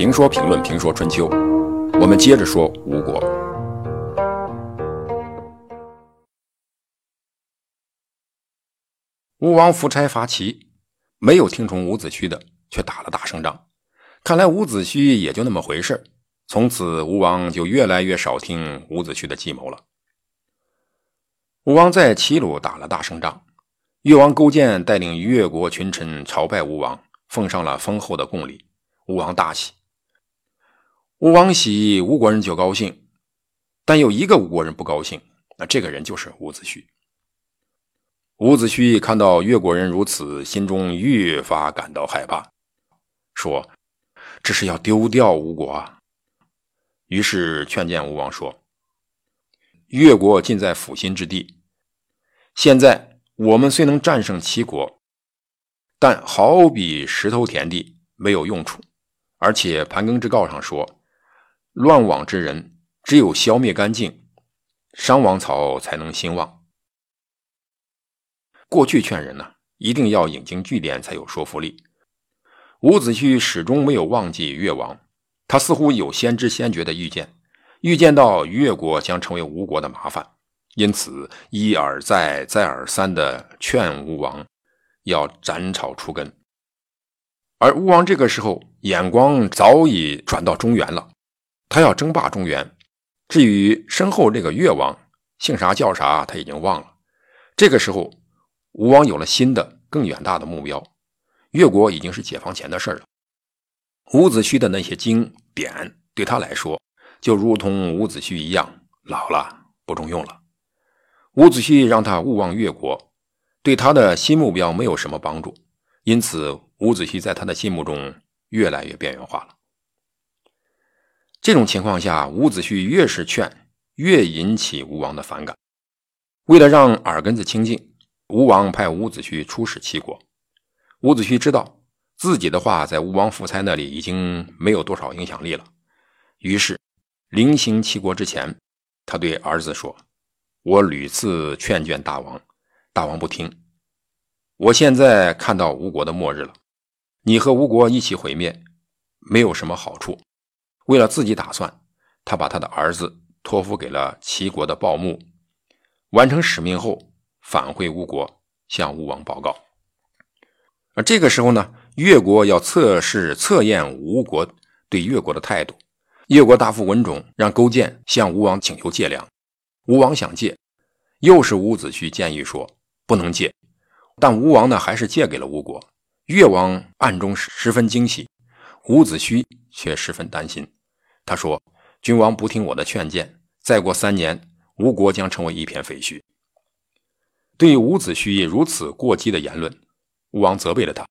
评说评论评说春秋，我们接着说吴国。吴王夫差伐齐，没有听从伍子胥的，却打了大胜仗。看来伍子胥也就那么回事从此，吴王就越来越少听伍子胥的计谋了。吴王在齐鲁打了大胜仗，越王勾践带领越国群臣朝拜吴王，奉上了丰厚的贡礼。吴王大喜。吴王喜，吴国人就高兴，但有一个吴国人不高兴，那这个人就是伍子胥。伍子胥看到越国人如此，心中越发感到害怕，说：“这是要丢掉吴国啊！”于是劝谏吴王说：“越国近在阜心之地，现在我们虽能战胜齐国，但好比石头田地，没有用处。而且盘庚之告上说。”乱网之人，只有消灭干净，商王朝才能兴旺。过去劝人呢，一定要引经据典才有说服力。伍子胥始终没有忘记越王，他似乎有先知先觉的预见，预见到越国将成为吴国的麻烦，因此一而再、再而三的劝吴王要斩草除根。而吴王这个时候眼光早已转到中原了。他要争霸中原，至于身后这个越王姓啥叫啥，他已经忘了。这个时候，吴王有了新的、更远大的目标，越国已经是解放前的事了。伍子胥的那些经典对他来说，就如同伍子胥一样老了，不中用了。伍子胥让他勿忘越国，对他的新目标没有什么帮助，因此伍子胥在他的心目中越来越边缘化了。这种情况下，伍子胥越是劝，越引起吴王的反感。为了让耳根子清净，吴王派伍子胥出使齐国。伍子胥知道自己的话在吴王夫差那里已经没有多少影响力了，于是临行齐国之前，他对儿子说：“我屡次劝谏大王，大王不听。我现在看到吴国的末日了，你和吴国一起毁灭，没有什么好处。”为了自己打算，他把他的儿子托付给了齐国的鲍牧，完成使命后返回吴国，向吴王报告。而这个时候呢，越国要测试测验吴国对越国的态度。越国大夫文种让勾践向吴王请求借粮，吴王想借，又是伍子胥建议说不能借，但吴王呢还是借给了吴国。越王暗中十分惊喜，伍子胥却十分担心。他说：“君王不听我的劝谏，再过三年，吴国将成为一片废墟。”对伍子胥如此过激的言论，吴王责备了他，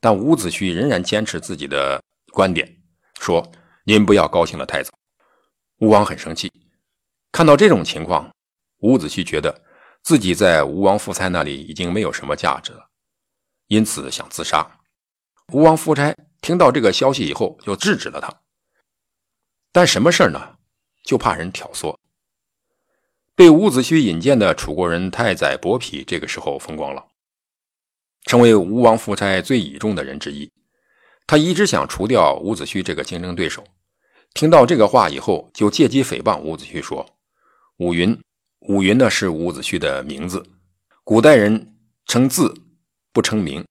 但伍子胥仍然坚持自己的观点，说：“您不要高兴的太早。”吴王很生气，看到这种情况，伍子胥觉得自己在吴王夫差那里已经没有什么价值了，因此想自杀。吴王夫差听到这个消息以后，就制止了他。但什么事儿呢？就怕人挑唆。被伍子胥引荐的楚国人太宰伯嚭，这个时候风光了，成为吴王夫差最倚重的人之一。他一直想除掉伍子胥这个竞争对手。听到这个话以后，就借机诽谤伍子胥说：“伍云，伍云呢是伍子胥的名字。古代人称字不称名，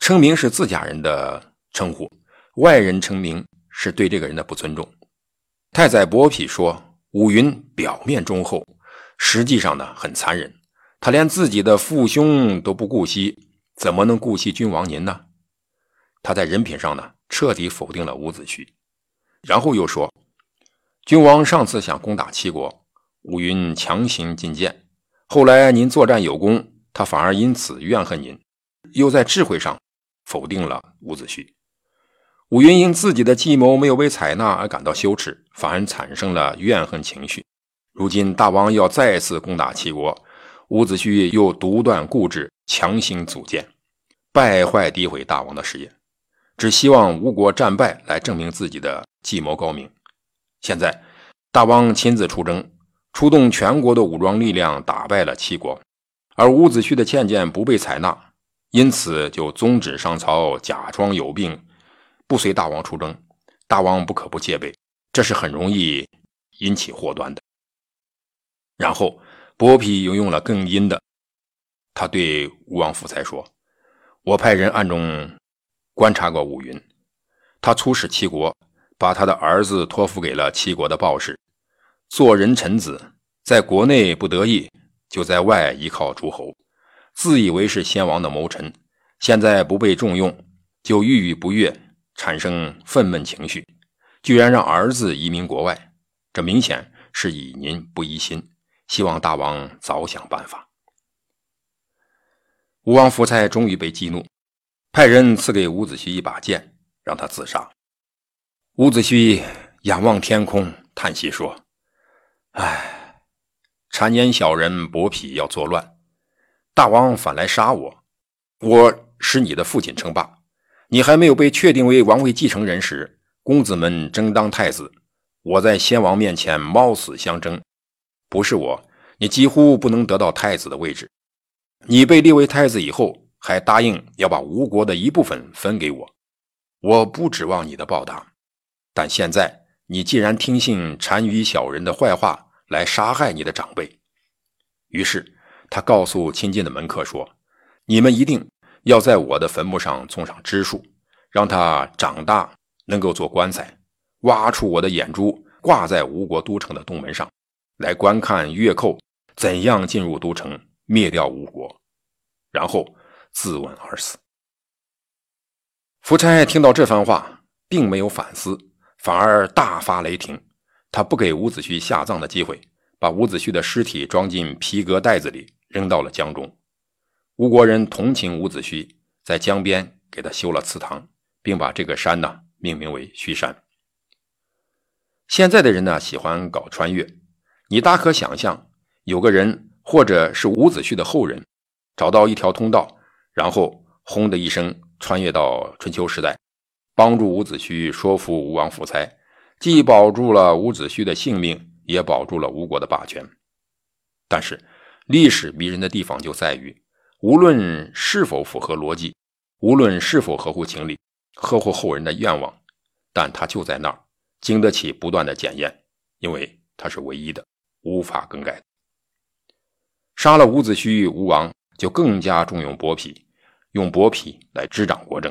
称名是自家人的称呼，外人称名是对这个人的不尊重。”太宰伯嚭说：“伍云表面忠厚，实际上呢很残忍。他连自己的父兄都不顾惜，怎么能顾惜君王您呢？”他在人品上呢彻底否定了伍子胥，然后又说：“君王上次想攻打齐国，伍云强行进谏，后来您作战有功，他反而因此怨恨您，又在智慧上否定了伍子胥。”伍云因自己的计谋没有被采纳而感到羞耻，反而产生了怨恨情绪。如今大王要再次攻打齐国，伍子胥又独断固执，强行组建，败坏诋毁大王的事业，只希望吴国战败来证明自己的计谋高明。现在大王亲自出征，出动全国的武装力量打败了齐国，而伍子胥的劝谏不被采纳，因此就宗旨上朝，假装有病。不随大王出征，大王不可不戒备，这是很容易引起祸端的。然后伯嚭又用了更阴的，他对吴王夫差说：“我派人暗中观察过武云，他出使齐国，把他的儿子托付给了齐国的鲍氏，做人臣子，在国内不得意，就在外依靠诸侯，自以为是先王的谋臣。现在不被重用，就郁郁不悦。”产生愤懑情绪，居然让儿子移民国外，这明显是以您不疑心，希望大王早想办法。吴王夫差终于被激怒，派人赐给伍子胥一把剑，让他自杀。伍子胥仰望天空，叹息说：“唉，谗言小人伯嚭要作乱，大王反来杀我，我使你的父亲称霸。”你还没有被确定为王位继承人时，公子们争当太子，我在先王面前冒死相争，不是我，你几乎不能得到太子的位置。你被立为太子以后，还答应要把吴国的一部分分给我，我不指望你的报答。但现在你既然听信单于小人的坏话来杀害你的长辈，于是他告诉亲近的门客说：“你们一定。”要在我的坟墓上种上枝树，让它长大，能够做棺材，挖出我的眼珠，挂在吴国都城的东门上，来观看越寇怎样进入都城，灭掉吴国，然后自刎而死。夫差听到这番话，并没有反思，反而大发雷霆。他不给伍子胥下葬的机会，把伍子胥的尸体装进皮革袋子里，扔到了江中。吴国人同情伍子胥，在江边给他修了祠堂，并把这个山呢命名为胥山。现在的人呢喜欢搞穿越，你大可想象，有个人或者是伍子胥的后人，找到一条通道，然后轰的一声穿越到春秋时代，帮助伍子胥说服吴王夫差，既保住了伍子胥的性命，也保住了吴国的霸权。但是历史迷人的地方就在于。无论是否符合逻辑，无论是否合乎情理，合乎后人的愿望，但它就在那儿，经得起不断的检验，因为它是唯一的，无法更改。杀了伍子胥，吴王就更加重用伯嚭，用伯嚭来执掌国政。